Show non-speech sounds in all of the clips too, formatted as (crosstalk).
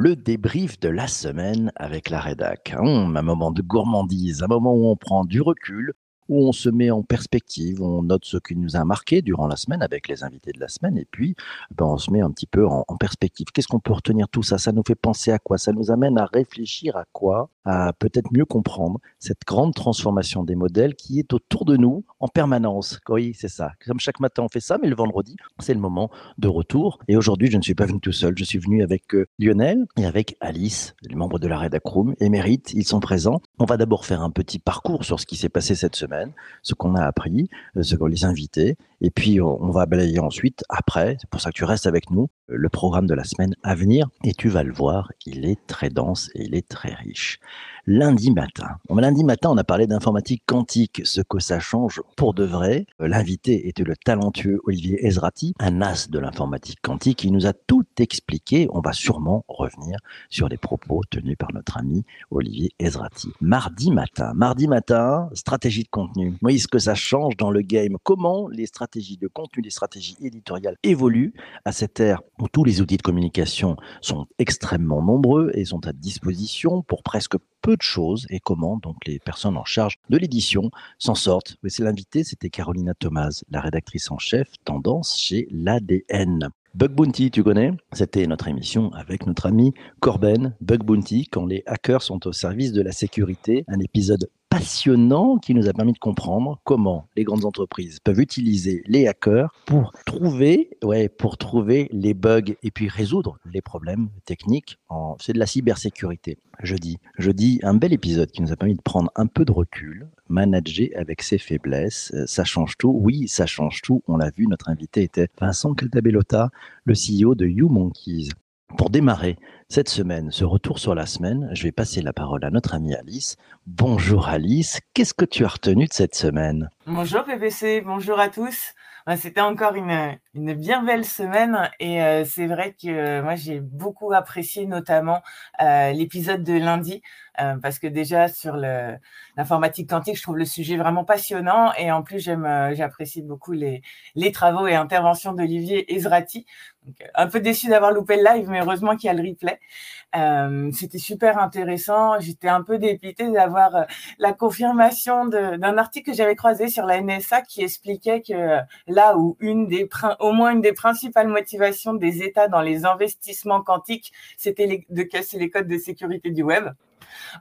le débrief de la semaine avec la rédac. Hum, un moment de gourmandise, un moment où on prend du recul, où on se met en perspective, on note ce qui nous a marqué durant la semaine avec les invités de la semaine, et puis ben, on se met un petit peu en, perspective. Qu'est-ce qu'on peut retenir tout ça? Ça nous fait penser à quoi? Ça nous amène à réfléchir à quoi? À peut-être mieux comprendre cette grande transformation des modèles qui est autour de nous en permanence. Oui, c'est ça. Comme chaque matin on fait ça, mais le vendredi, c'est le moment de retour. Et aujourd'hui, je ne suis pas venu tout seul, je suis venu avec euh, Lionel et avec Alice, les membres de la Redacroom, émérites, ils sont présents. On va d'abord faire un petit parcours sur ce qui s'est passé cette semaine ce qu'on a appris, euh, ce qu'on les invités. Et puis, on va balayer ensuite, après, c'est pour ça que tu restes avec nous, le programme de la semaine à venir. Et tu vas le voir, il est très dense et il est très riche lundi matin. lundi matin, on a parlé d'informatique quantique, ce que ça change pour de vrai. L'invité était le talentueux Olivier Ezrati, un as de l'informatique quantique. qui nous a tout expliqué. On va sûrement revenir sur les propos tenus par notre ami Olivier Ezrati. Mardi matin, mardi matin, stratégie de contenu. Oui, ce que ça change dans le game. Comment les stratégies de contenu, les stratégies éditoriales évoluent à cette ère où tous les outils de communication sont extrêmement nombreux et sont à disposition pour presque peu de choses et comment donc les personnes en charge de l'édition s'en sortent? c'est l'invité, c'était Carolina Thomas, la rédactrice en chef tendance chez l'ADN. Bug Bounty, tu connais? C'était notre émission avec notre ami Corben. Bug Bounty, quand les hackers sont au service de la sécurité, un épisode passionnant qui nous a permis de comprendre comment les grandes entreprises peuvent utiliser les hackers pour trouver, ouais, pour trouver les bugs et puis résoudre les problèmes techniques. C'est de la cybersécurité. Je dis, un bel épisode qui nous a permis de prendre un peu de recul, manager avec ses faiblesses. Euh, ça change tout. Oui, ça change tout. On l'a vu, notre invité était Vincent Caltabellota, le CEO de YouMonkeys. Pour démarrer cette semaine, ce retour sur la semaine, je vais passer la parole à notre amie Alice. Bonjour Alice, qu'est-ce que tu as retenu de cette semaine? Bonjour PPC, bonjour à tous. C'était encore une, bien belle semaine et euh, c'est vrai que euh, moi j'ai beaucoup apprécié notamment euh, l'épisode de lundi euh, parce que déjà sur l'informatique quantique, je trouve le sujet vraiment passionnant et en plus j'aime, euh, j'apprécie beaucoup les, les travaux et interventions d'Olivier Ezrati. Donc, un peu déçu d'avoir loupé le live, mais heureusement qu'il y a le replay. Euh, c'était super intéressant. J'étais un peu dépitée d'avoir euh, la confirmation d'un article que j'avais croisé sur la NSA qui expliquait que là où une des au moins une des principales motivations des États dans les investissements quantiques, c'était de casser les codes de sécurité du web.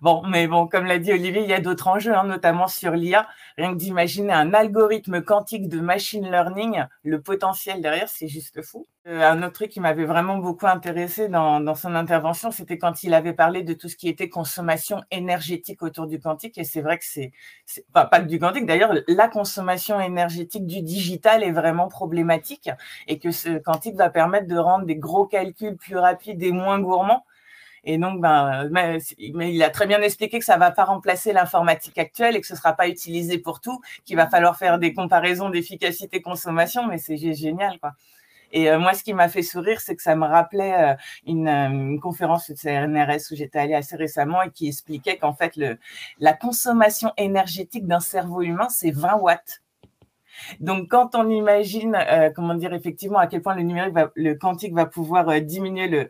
Bon, mais bon, comme l'a dit Olivier, il y a d'autres enjeux, hein, notamment sur l'IA. Rien que d'imaginer un algorithme quantique de machine learning, le potentiel derrière, c'est juste fou. Euh, un autre truc qui m'avait vraiment beaucoup intéressé dans, son intervention, c'était quand il avait parlé de tout ce qui était consommation énergétique autour du quantique. Et c'est vrai que c'est, pas, pas du quantique, d'ailleurs, la consommation énergétique du digital est vraiment problématique et que ce quantique va permettre de rendre des gros calculs plus rapides et moins gourmands. Et donc, ben, mais, il a très bien expliqué que ça ne va pas remplacer l'informatique actuelle et que ce ne sera pas utilisé pour tout, qu'il va falloir faire des comparaisons d'efficacité-consommation, mais c'est génial, quoi. Et euh, moi, ce qui m'a fait sourire, c'est que ça me rappelait euh, une, euh, conférence de CNRS où j'étais allée assez récemment et qui expliquait qu'en fait, le, la consommation énergétique d'un cerveau humain, c'est 20 watts. Donc, quand on imagine, comment dire, effectivement, à quel point le numérique, le quantique va pouvoir diminuer le, euh,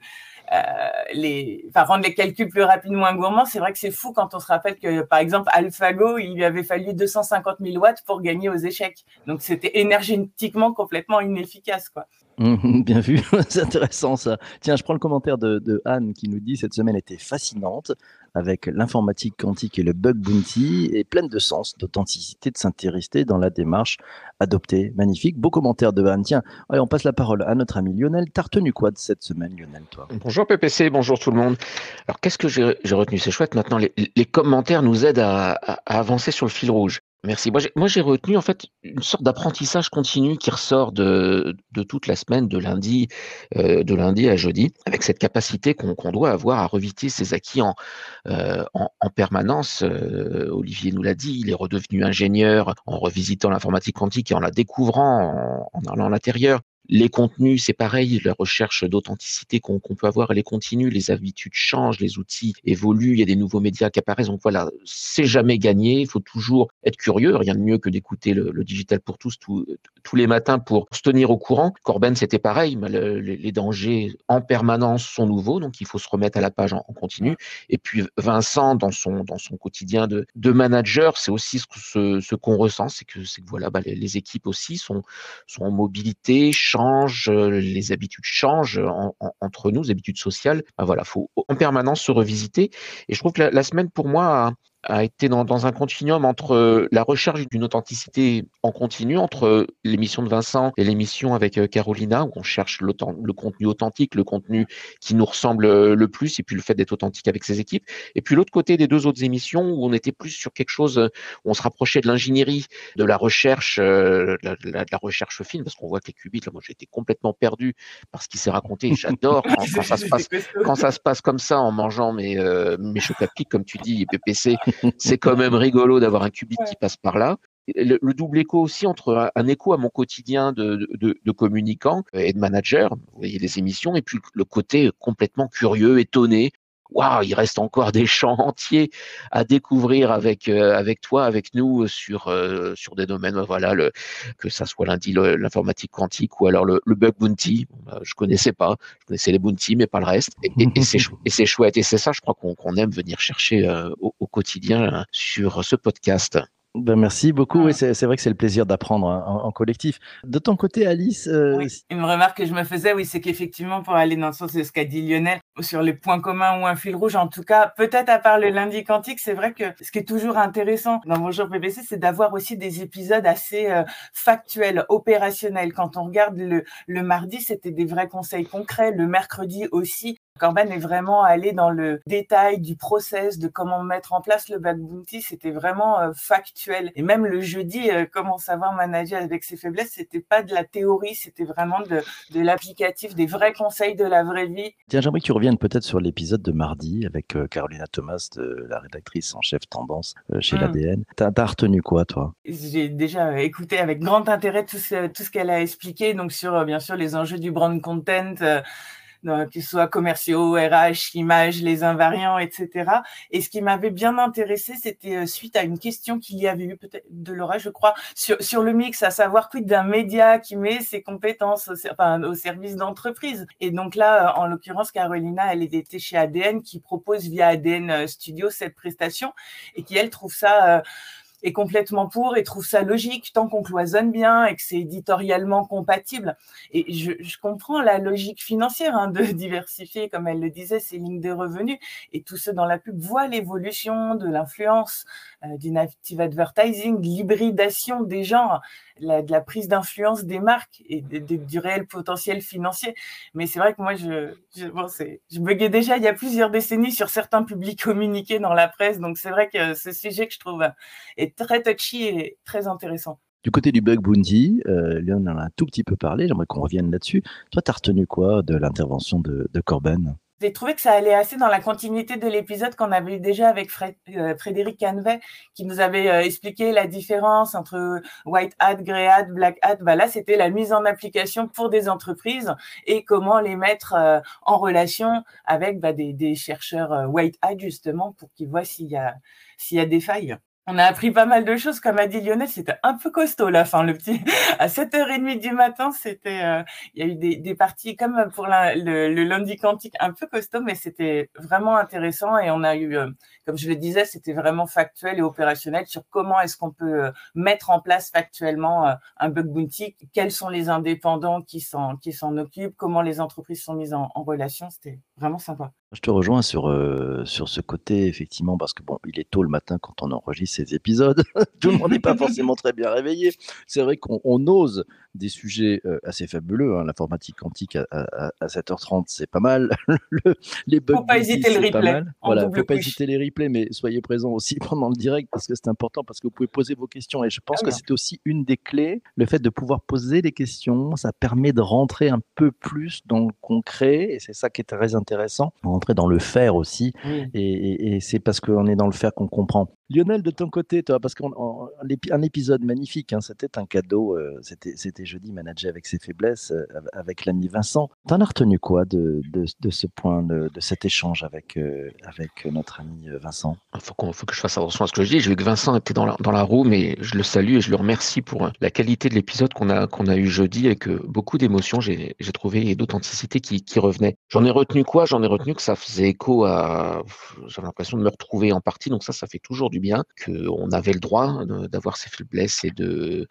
les, enfin, rendre les calculs plus rapides, moins gourmands, c'est vrai que c'est fou quand on se rappelle que, par exemple, AlphaGo, il lui avait fallu 250 000 watts pour gagner aux échecs. Donc, c'était énergétiquement complètement inefficace, quoi. (laughs) bien vu, (laughs) c'est intéressant ça. Tiens, je prends le commentaire de, de, Anne qui nous dit cette semaine était fascinante avec l'informatique quantique et le bug bounty et pleine de sens, d'authenticité, de s'intéresser dans la démarche adoptée. Magnifique. Beau commentaire de Anne. Tiens, allez, on passe la parole à notre ami Lionel. T'as retenu quoi de cette semaine, Lionel, toi Bonjour PPC, bonjour tout le monde. Alors, qu'est-ce que j'ai retenu? C'est chouette. Maintenant, les, commentaires nous aident à avancer sur le fil rouge. Merci. Moi, j'ai retenu en fait une sorte d'apprentissage continu qui ressort de, de toute la semaine, de lundi, euh, à jeudi, avec cette capacité qu'on doit avoir à revisiter ses acquis en, euh, en, permanence. Euh, Olivier nous l'a dit, il est redevenu ingénieur en revisitant l'informatique quantique et en la découvrant, en, en allant à l'intérieur Les contenus, c'est pareil, la recherche d'authenticité qu'on peut avoir, elle est continue, les habitudes changent, les outils évoluent, il y a des nouveaux médias qui apparaissent. Donc voilà, c'est jamais gagné, il faut toujours être curieux, rien de mieux que d'écouter le, digital pour tous tous les matins pour se tenir au courant. Corben, c'était pareil, les dangers en permanence sont nouveaux, donc il faut se remettre à la page en, continu. Et puis Vincent, dans son, dans son quotidien de, de manager, c'est aussi ce, ce, qu'on ressent, c'est que, que voilà, bah, les, équipes aussi sont, sont en mobilité, changent, les habitudes changent entre nous, les habitudes sociales. Bah, voilà, faut en permanence se revisiter. Et je trouve que la, la semaine, pour moi, a été dans, dans, un continuum entre euh, la recherche d'une authenticité en continu, entre euh, l'émission de Vincent et l'émission avec euh, Carolina, où on cherche le contenu authentique, le contenu qui nous ressemble le plus, et puis le fait d'être authentique avec ses équipes. Et puis l'autre côté des deux autres émissions, où on était plus sur quelque chose, où on se rapprochait de l'ingénierie, de la recherche, de la, la, recherche fine, parce qu'on voit que les qubits, là, moi été complètement perdu par ce qui s'est raconté. (laughs) J'adore quand, quand, ça se passe, quand ça se passe comme ça en mangeant mes, mes chocs comme tu dis, PPC (laughs) c'est quand même rigolo d'avoir un qubit qui passe par là. Le, double écho aussi entre un, écho à mon quotidien de, de, de, communicant et de manager, vous voyez les émissions, et puis le côté complètement curieux, étonné, waouh, il reste encore des champs (laughs) entiers à découvrir avec euh, avec toi, avec nous sur euh, sur des domaines. Voilà, le, que ça soit lundi l'informatique quantique ou alors le, le bug bounty. Bah, je connaissais pas, je connaissais les bounty, mais pas le reste. Et, et, c'est et c'est chouette. Et c'est ça, je crois qu'on aime venir chercher euh, au, au, quotidien hein, sur ce podcast. Ben merci beaucoup. Oui, c'est vrai que c'est le plaisir d'apprendre hein, en, collectif. De ton côté, Alice euh... Une remarque que je me faisais, oui, c'est qu'effectivement, pour aller dans le sens de ce qu'a dit Lionel, sur les points communs ou un fil rouge, en tout cas, peut-être à part le lundi quantique, c'est vrai que ce qui est toujours intéressant dans Bonjour PPC, c'est d'avoir aussi des épisodes assez euh, factuels, opérationnels. Quand on regarde le, mardi, c'était des vrais conseils concrets. Le mercredi aussi, Corben est vraiment allé dans le détail du process, de comment mettre en place le bug bounty. C'était vraiment euh, factuel. Et même le jeudi, euh, comment savoir manager avec ses faiblesses, c'était pas de la théorie, c'était vraiment de, de l'applicatif, des vrais conseils de la vraie vie. Tiens, j'aimerais que tu reviennes peut-être sur l'épisode de mardi avec euh, Carolina Thomas, de, la rédactrice en chef tendance chez mmh. l'ADN. T'as as retenu quoi, toi? J'ai déjà écouté avec grand intérêt tout ce, tout ce qu'elle a expliqué, donc sur bien sûr les enjeux du brand content que ce soit commerciaux, RH, images, les invariants, etc. Et ce qui m'avait bien intéressé, c'était euh, suite à une question qu'il y avait eu peut-être de Laura, je crois, sur, sur le mix, à savoir quid d'un média qui met ses compétences au, service d'entreprise. Et donc là, en l'occurrence, Carolina, elle était chez ADN qui propose via ADN euh, Studio cette prestation et qui, elle, trouve ça... Euh, est complètement pour et trouve ça logique tant qu'on cloisonne bien et que c'est éditorialement compatible. Et je, je, comprends la logique financière hein, de (laughs) diversifier, comme elle le disait, ses lignes de revenus. Et tous ceux dans la pub voient l'évolution de l'influence, euh, du native advertising, l'hybridation des genres de la prise d'influence des marques et du réel potentiel financier. Mais c'est vrai que moi, je, je, bon, je buguais déjà il y a plusieurs décennies sur certains publics communiqués dans la presse. Donc c'est vrai que ce sujet que je trouve est très touchy et très intéressant. Du côté du bug bounty, euh, Léon en a un tout petit peu parlé, j'aimerais qu'on revienne là-dessus. Toi, tu as retenu quoi de l'intervention de, de Corben? J'ai trouvé que ça allait assez dans la continuité de l'épisode qu'on avait eu déjà avec euh, Frédéric Canvet, qui nous avait euh, expliqué la différence entre white hat, grey hat, black hat. Bah là, c'était la mise en application pour des entreprises et comment les mettre euh, en relation avec bah, des, des, chercheurs white hat justement pour qu'ils voient s'il y a s'il y a des failles on a appris pas mal de choses, comme a dit Lionel, c'était un peu costaud la fin, le petit. À 7h30 du matin, c'était, euh, il y a eu des, des, parties comme pour le, le, lundi quantique un peu costaud, mais c'était vraiment intéressant et on a eu, euh, comme je le disais, c'était vraiment factuel et opérationnel sur comment est-ce qu'on peut euh, mettre en place factuellement un bug bounty, quels sont les indépendants qui s'en, qui s'en occupent, comment les entreprises sont mises en relation, c'était vraiment sympa. Je te rejoins sur, euh, sur ce côté, effectivement, parce que bon, il est tôt le matin quand on enregistre ces épisodes. (laughs) Tout le monde n'est pas forcément très bien réveillé. C'est vrai qu'on ose des sujets euh, assez fabuleux. Hein. L'informatique quantique à, à, à 7h30, c'est pas mal. (laughs) le, les bugs, faut pas hésiter le replay. Voilà, faut pas hésiter les replays, mais soyez présents aussi (laughs) pendant le direct parce que c'est important, parce que vous pouvez poser vos questions. Et je pense ah que c'est aussi une des clés, le fait de pouvoir poser des questions. Ça permet de rentrer un peu plus dans le concret, et c'est ça qui est très intéressant rentrer dans le faire aussi. Et, et, et c'est parce qu'on est dans le faire qu'on comprend. Lionel, de ton côté, toi, parce qu'un épisode magnifique, hein, c'était un cadeau, euh, c'était jeudi, manager avec ses faiblesses, euh, avec l'ami Vincent. T'en as retenu quoi de, de, ce point, de, cet échange avec, euh, avec notre ami Vincent? Il faut, faut, que je fasse attention à ce que je dis. J'ai vu que Vincent était dans la, dans la roue, mais je le salue et je le remercie pour la qualité de l'épisode qu'on a, qu'on a eu jeudi, avec beaucoup d'émotions, j'ai trouvé, et d'authenticité qui, qui revenait. J'en ai retenu quoi? J'en ai retenu que ça faisait écho à... J'avais l'impression de me retrouver en partie, donc ça, ça fait toujours du bien, qu'on avait le droit d'avoir ces faiblesses et de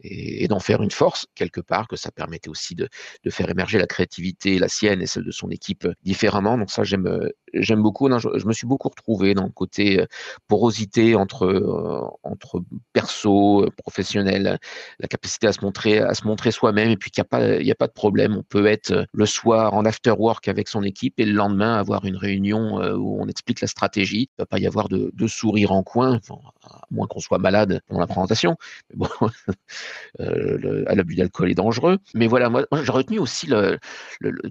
et, d'en faire une force quelque part, que ça permettait aussi de, de, faire émerger la créativité, la sienne et celle de son équipe différemment. Donc ça, j'aime j'aime beaucoup. Je, me suis beaucoup retrouvé dans le côté euh, porosité entre euh, entre perso, euh, professionnel, la capacité à se montrer à se montrer soi-même et puis qu'il n'y a pas il y a pas de problème. On peut être le soir en after work avec son équipe et le lendemain avoir une réunion où on explique la stratégie. Il ne va pas y avoir de, de sourire en 官方啊。Moins qu'on soit malade pendant la présentation. Mais bon, (laughs) euh, l'abus d'alcool est dangereux. Mais voilà, moi, j'ai retenu aussi le,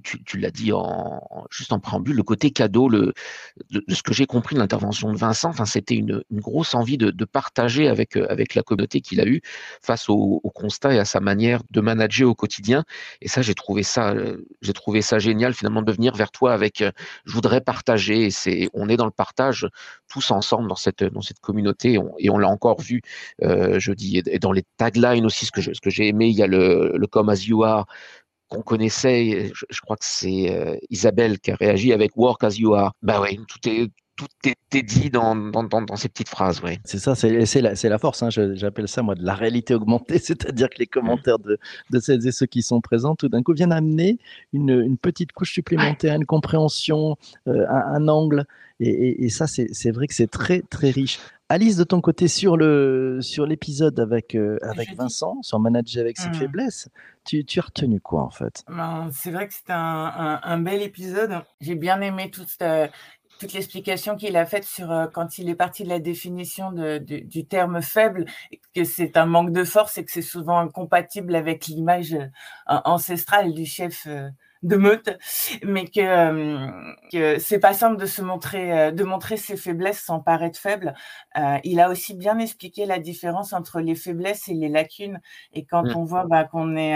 tu, l'as dit en, juste en préambule, le côté cadeau, le, de, ce que j'ai compris de l'intervention de Vincent. C'était une, grosse envie de, partager avec avec la communauté qu'il a eue face au, constat et à sa manière de manager au quotidien. Et ça, j'ai trouvé ça, j'ai trouvé ça génial finalement de venir vers toi avec, je voudrais partager. C'est, on est dans le partage tous ensemble dans cette dans cette communauté et on, l'a encore vu euh, jeudi et, dans les taglines aussi ce que ce que j'ai aimé il y a le, le come as you are qu'on connaissait, je, crois que c'est euh, Isabelle qui a réagi avec Work as you are. Bah oui, tout est tout était dit dans, dans, dans, ces petites phrases. Ouais. C'est ça, c'est la, la, force. Hein, j'appelle ça, moi, de la réalité augmentée. (laughs) C'est-à-dire que les commentaires de, de celles et ceux qui sont présents, tout d'un coup, viennent amener une, une, petite couche supplémentaire, une compréhension, euh, un, angle. Et, et, ça, c'est vrai que c'est très, très riche. Alice, de ton côté, sur le sur l'épisode avec euh, avec Vincent, sur manager avec ses hmm. faiblesses, tu, tu, as retenu quoi en fait? Ben, C'est vrai que c'était un, un, bel épisode. J'ai bien aimé toute euh, toute l'explication qu'il a faite sur euh, quand il est parti de la définition de, du terme faible, que c'est un manque de force et que c'est souvent incompatible avec l'image ancestrale du chef de meute, mais que, euh, que c'est pas simple de se montrer, euh, de montrer ses faiblesses sans paraître faible. Euh, il a aussi bien expliqué la différence entre les faiblesses et les lacunes. Et quand mmh. on voit bah, qu'on est,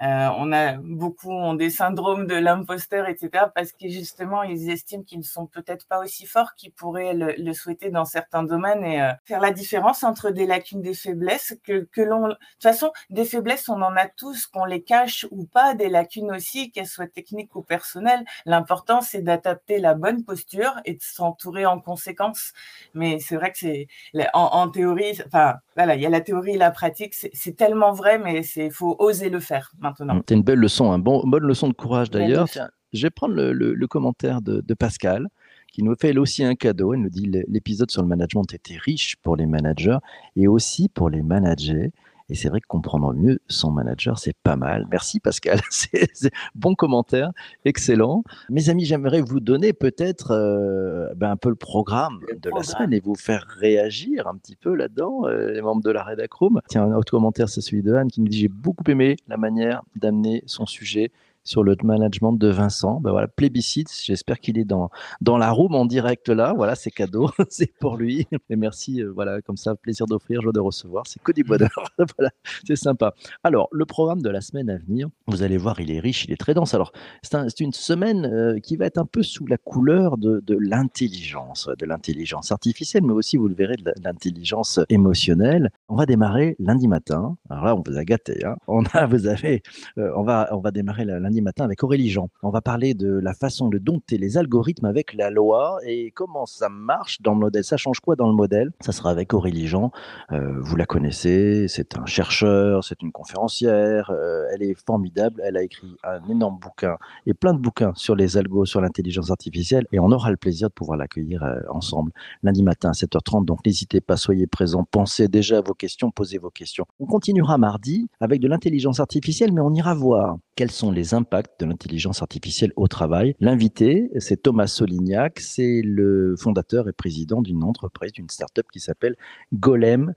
on a beaucoup ont des syndromes de l'imposteur, etc., parce que justement ils estiment qu'ils ne sont peut-être pas aussi forts qu'ils pourraient le, souhaiter dans certains domaines et faire la différence entre des lacunes, des faiblesses que que l'on, de toute façon, des faiblesses on en a tous, qu'on les cache ou pas, des lacunes aussi soit technique ou personnelle. L'important, c'est d'adapter la bonne posture et de s'entourer en conséquence. Mais c'est vrai que c'est en, théorie, enfin voilà, il y a la théorie et la pratique. C'est tellement vrai, mais c'est faut oser le faire maintenant. C'est une belle leçon, un bon, bonne leçon de courage d'ailleurs. Je vais prendre le, commentaire de, de Pascal qui nous fait aussi un cadeau. Elle nous dit l'épisode sur le management était riche pour les managers et aussi pour les managers. Et c'est vrai que comprendre mieux son manager, c'est pas mal. Merci Pascal, (laughs) c'est bon commentaire, excellent. Mes amis, j'aimerais vous donner peut-être euh, ben, un peu le programme de la semaine et vous faire réagir un petit peu là-dedans, euh, les membres de la Redacroom. Tiens, un autre commentaire, c'est celui de Anne qui nous dit j'ai beaucoup aimé la manière d'amener son sujet sur le management de Vincent. Ben voilà, plébiscite. J'espère qu'il est dans, dans la room en direct là. Voilà, c'est cadeau. (laughs) c'est pour lui. Et merci. Euh, voilà, comme ça, plaisir d'offrir, joie de recevoir. C'est que du bonheur. (laughs) voilà, c'est sympa. Alors, le programme de la semaine à venir, vous allez voir, il est riche, il est très dense. Alors, c'est une semaine euh, qui va être un peu sous la couleur de, de l'intelligence, de l'intelligence artificielle, mais aussi, vous le verrez, de l'intelligence émotionnelle. On va démarrer lundi matin. Alors là, on vous a gâté. Hein. On a, vous avez, euh, on va, on va démarrer lundi matin avec Aurélie Jean. On va parler de la façon de dompter les algorithmes avec la loi et comment ça marche dans le modèle. Ça change quoi dans le modèle? Ça sera avec Aurélie Jean. Euh, vous la connaissez, c'est un chercheur, c'est une conférencière. Euh, elle est formidable. Elle a écrit un énorme bouquin et plein de bouquins sur les algos, sur l'intelligence artificielle. Et on aura le plaisir de pouvoir l'accueillir euh, ensemble lundi matin à 7h30. Donc n'hésitez pas, soyez présents. Pensez déjà à vos questions, posez vos questions. On continuera mardi avec de l'intelligence artificielle, mais on ira voir quels sont les impacts de l'intelligence artificielle au travail? L'invité, c'est Thomas Solignac, c'est le fondateur et président d'une entreprise, d'une start-up qui s'appelle Golem.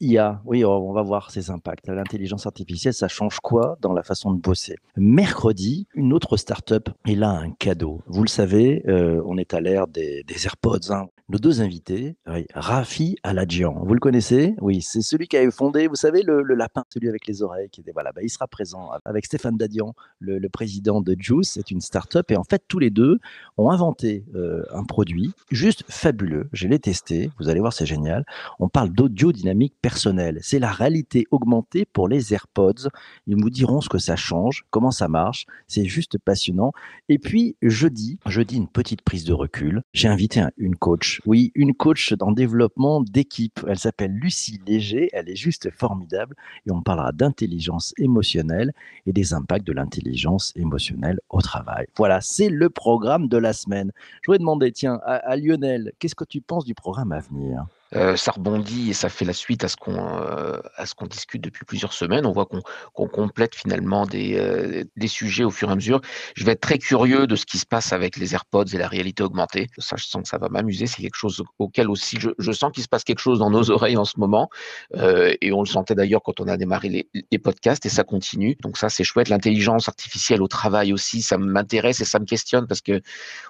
IA. Oui, on va voir ces impacts. L'intelligence artificielle, ça change quoi dans la façon de bosser? Mercredi, une autre start-up est là un cadeau. Vous le savez, euh, on est à l'ère des, AirPods. Hein. Nos deux invités, Rafi Aladjian. Vous le connaissez? Oui, c'est celui qui avait fondé, vous savez, le, lapin, celui avec les oreilles. Qui était, voilà, bah, il sera présent avec Stéphane Dadian, le, président de Juice. C'est une start-up. Et en fait, tous les deux ont inventé euh, un produit juste fabuleux. Je l'ai testé. Vous allez voir, c'est génial. On parle d'audio dynamique personnelle. C'est la réalité augmentée pour les AirPods. Ils nous diront ce que ça change, comment ça marche. C'est juste passionnant. Et puis, jeudi, jeudi, une petite prise de recul. J'ai invité une coach. Oui, une coach en développement d'équipe. Elle s'appelle Lucie Léger. Elle est juste formidable. Et on parlera d'intelligence émotionnelle et des impacts de l'intelligence émotionnelle au travail. Voilà, c'est le programme de la semaine. Je voudrais demander, tiens, à Lionel, qu'est-ce que tu penses du programme à venir? Euh, ça rebondit et ça fait la suite à ce qu'on euh, à ce qu'on discute depuis plusieurs semaines. On voit qu'on complète finalement des, euh, des sujets au fur et à mesure. Je vais être très curieux de ce qui se passe avec les AirPods et la réalité augmentée. Ça, je sens que ça va m'amuser. C'est quelque chose auquel aussi je, je sens qu'il se passe quelque chose dans nos (laughs) oreilles en ce moment. et on le sentait d'ailleurs quand on a démarré les, les podcasts et ça continue. Donc ça, c'est chouette. L'intelligence artificielle au travail aussi, ça m'intéresse et ça me questionne parce que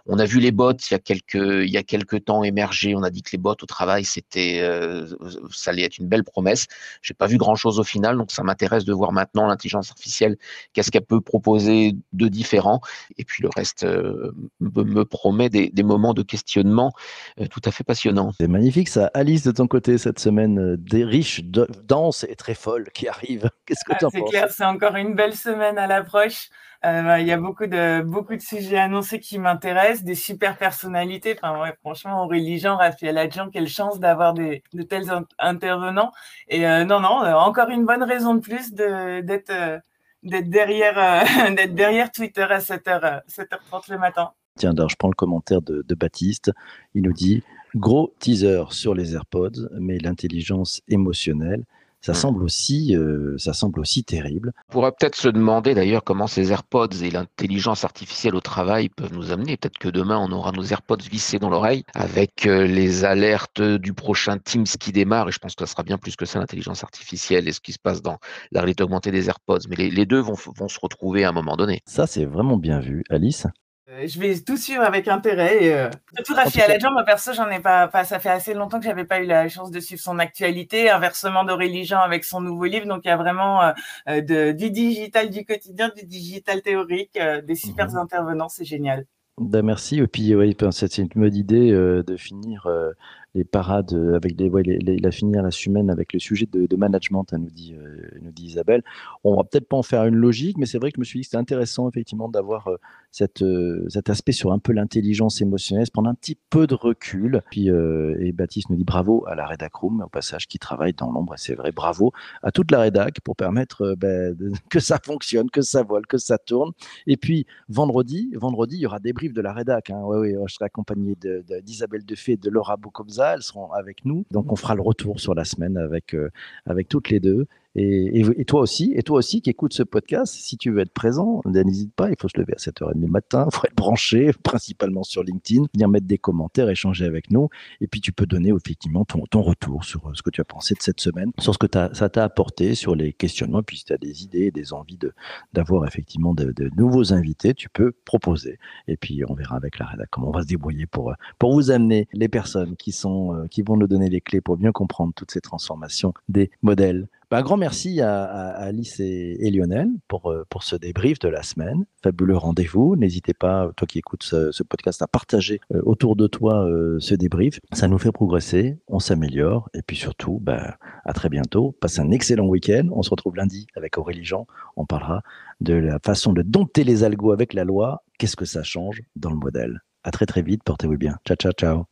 on a vu les bots il y a quelques il y a quelques temps émerger. On a dit que les bots au travail c'était euh, ça allait être une belle promesse. J'ai pas vu grand chose au final, donc ça m'intéresse de voir maintenant l'intelligence artificielle, qu'est-ce qu'elle peut proposer de différent. Et puis le reste euh, me, promet des, moments de questionnement euh, tout à fait passionnants. C'est magnifique ça. Alice, de ton côté, cette semaine des riches, dense et très folle qui arrive. Qu'est-ce que ah, tu en penses? C'est clair, c'est encore une belle semaine à l'approche. Euh, il y a beaucoup de beaucoup de sujets annoncés qui m'intéressent, des super personnalités. Enfin, ouais, franchement, Aurélie Jean, Raphaël Adjan, quelle chance d'avoir de tels intervenants. Et euh, non, non, euh, encore une bonne raison de plus d'être derrière (laughs) derrière Twitter à 7h 7h30 le matin. Tiens, je prends le commentaire de Baptiste. Il nous dit gros teaser sur les AirPods, mais l'intelligence émotionnelle ça mmh. semble aussi, euh, ça semble aussi terrible. On pourrait peut-être se demander d'ailleurs comment ces AirPods et l'intelligence artificielle au travail peuvent nous amener. Peut-être que demain on aura nos AirPods vissés dans l'oreille avec euh, les alertes du prochain Teams qui démarre. Et je pense que ça sera bien plus que ça l'intelligence artificielle et ce qui se passe dans la réalité augmentée des AirPods. Mais les, les deux vont, vont se retrouver à un moment donné. Ça c'est vraiment bien vu, Alice? Euh, je vais tout suivre avec intérêt. Et, euh, surtout Raphaël Adjan, moi perso, j'en ai pas, pas, ça fait assez longtemps que j'avais pas eu la chance de suivre son actualité. Inversement d'Aurélie Jean avec son nouveau livre. Donc il y a vraiment euh, de, du digital du quotidien, du digital théorique, des super mhm. intervenants. C'est génial. Ben merci. Et puis, oui, c'est une bonne idée de finir les parades avec des, ouais, fini à la semaine avec le sujet de, management, nous dit, euh, nous dit Isabelle. On va peut-être pas en faire une logique, mais c'est vrai que je me suis dit que c'était intéressant effectivement d'avoir euh, euh, cet aspect sur un peu l'intelligence émotionnelle, prendre un petit peu de recul. Puis et Baptiste nous dit bravo à la rédac room au passage qui travaille dans l'ombre. Et c'est vrai, bravo à toute la rédac pour permettre ben, (laughs) que ça fonctionne, que ça vole, que ça tourne. Et puis vendredi, vendredi, il y aura des briefs de la rédac. Hein. Ouais, ouais, je serai accompagné d'Isabelle de, Defay et de Laura Elles seront avec nous. Donc on fera le retour sur la semaine avec, euh, avec toutes les deux. Et, toi aussi, et toi aussi qui écoutes ce podcast, si tu veux être présent, n'hésite pas, il faut se lever à 7h30 le matin, il faut être branché, (laughs) principalement sur LinkedIn, venir mettre des commentaires, échanger avec nous, et puis tu peux donner effectivement ton, ton retour sur euh, ce que tu as pensé de cette semaine, sur ce que ça t'a apporté, sur les questionnements, puis si tu as des idées, des envies d'avoir effectivement de, nouveaux invités, tu peux proposer. Et puis on verra avec la rédaction comment on va se débrouiller pour, euh, pour vous amener les personnes qui, sont, euh, qui vont nous donner les clés pour bien comprendre toutes ces transformations des modèles un grand merci à, Alice et, Lionel pour, euh, pour ce débrief de la semaine. Fabuleux rendez-vous. N'hésitez pas, toi qui écoutes ce, podcast, à partager euh, autour de toi euh, ce débrief. Ça nous fait progresser, on s'améliore. Et puis surtout, bah, à très bientôt. Passez un excellent week-end. On se retrouve lundi avec Aurélie Jean. On parlera de la façon de dompter les algos avec la loi. Qu'est-ce que ça change dans le modèle? À très très vite. Portez-vous bien. Ciao, ciao, ciao.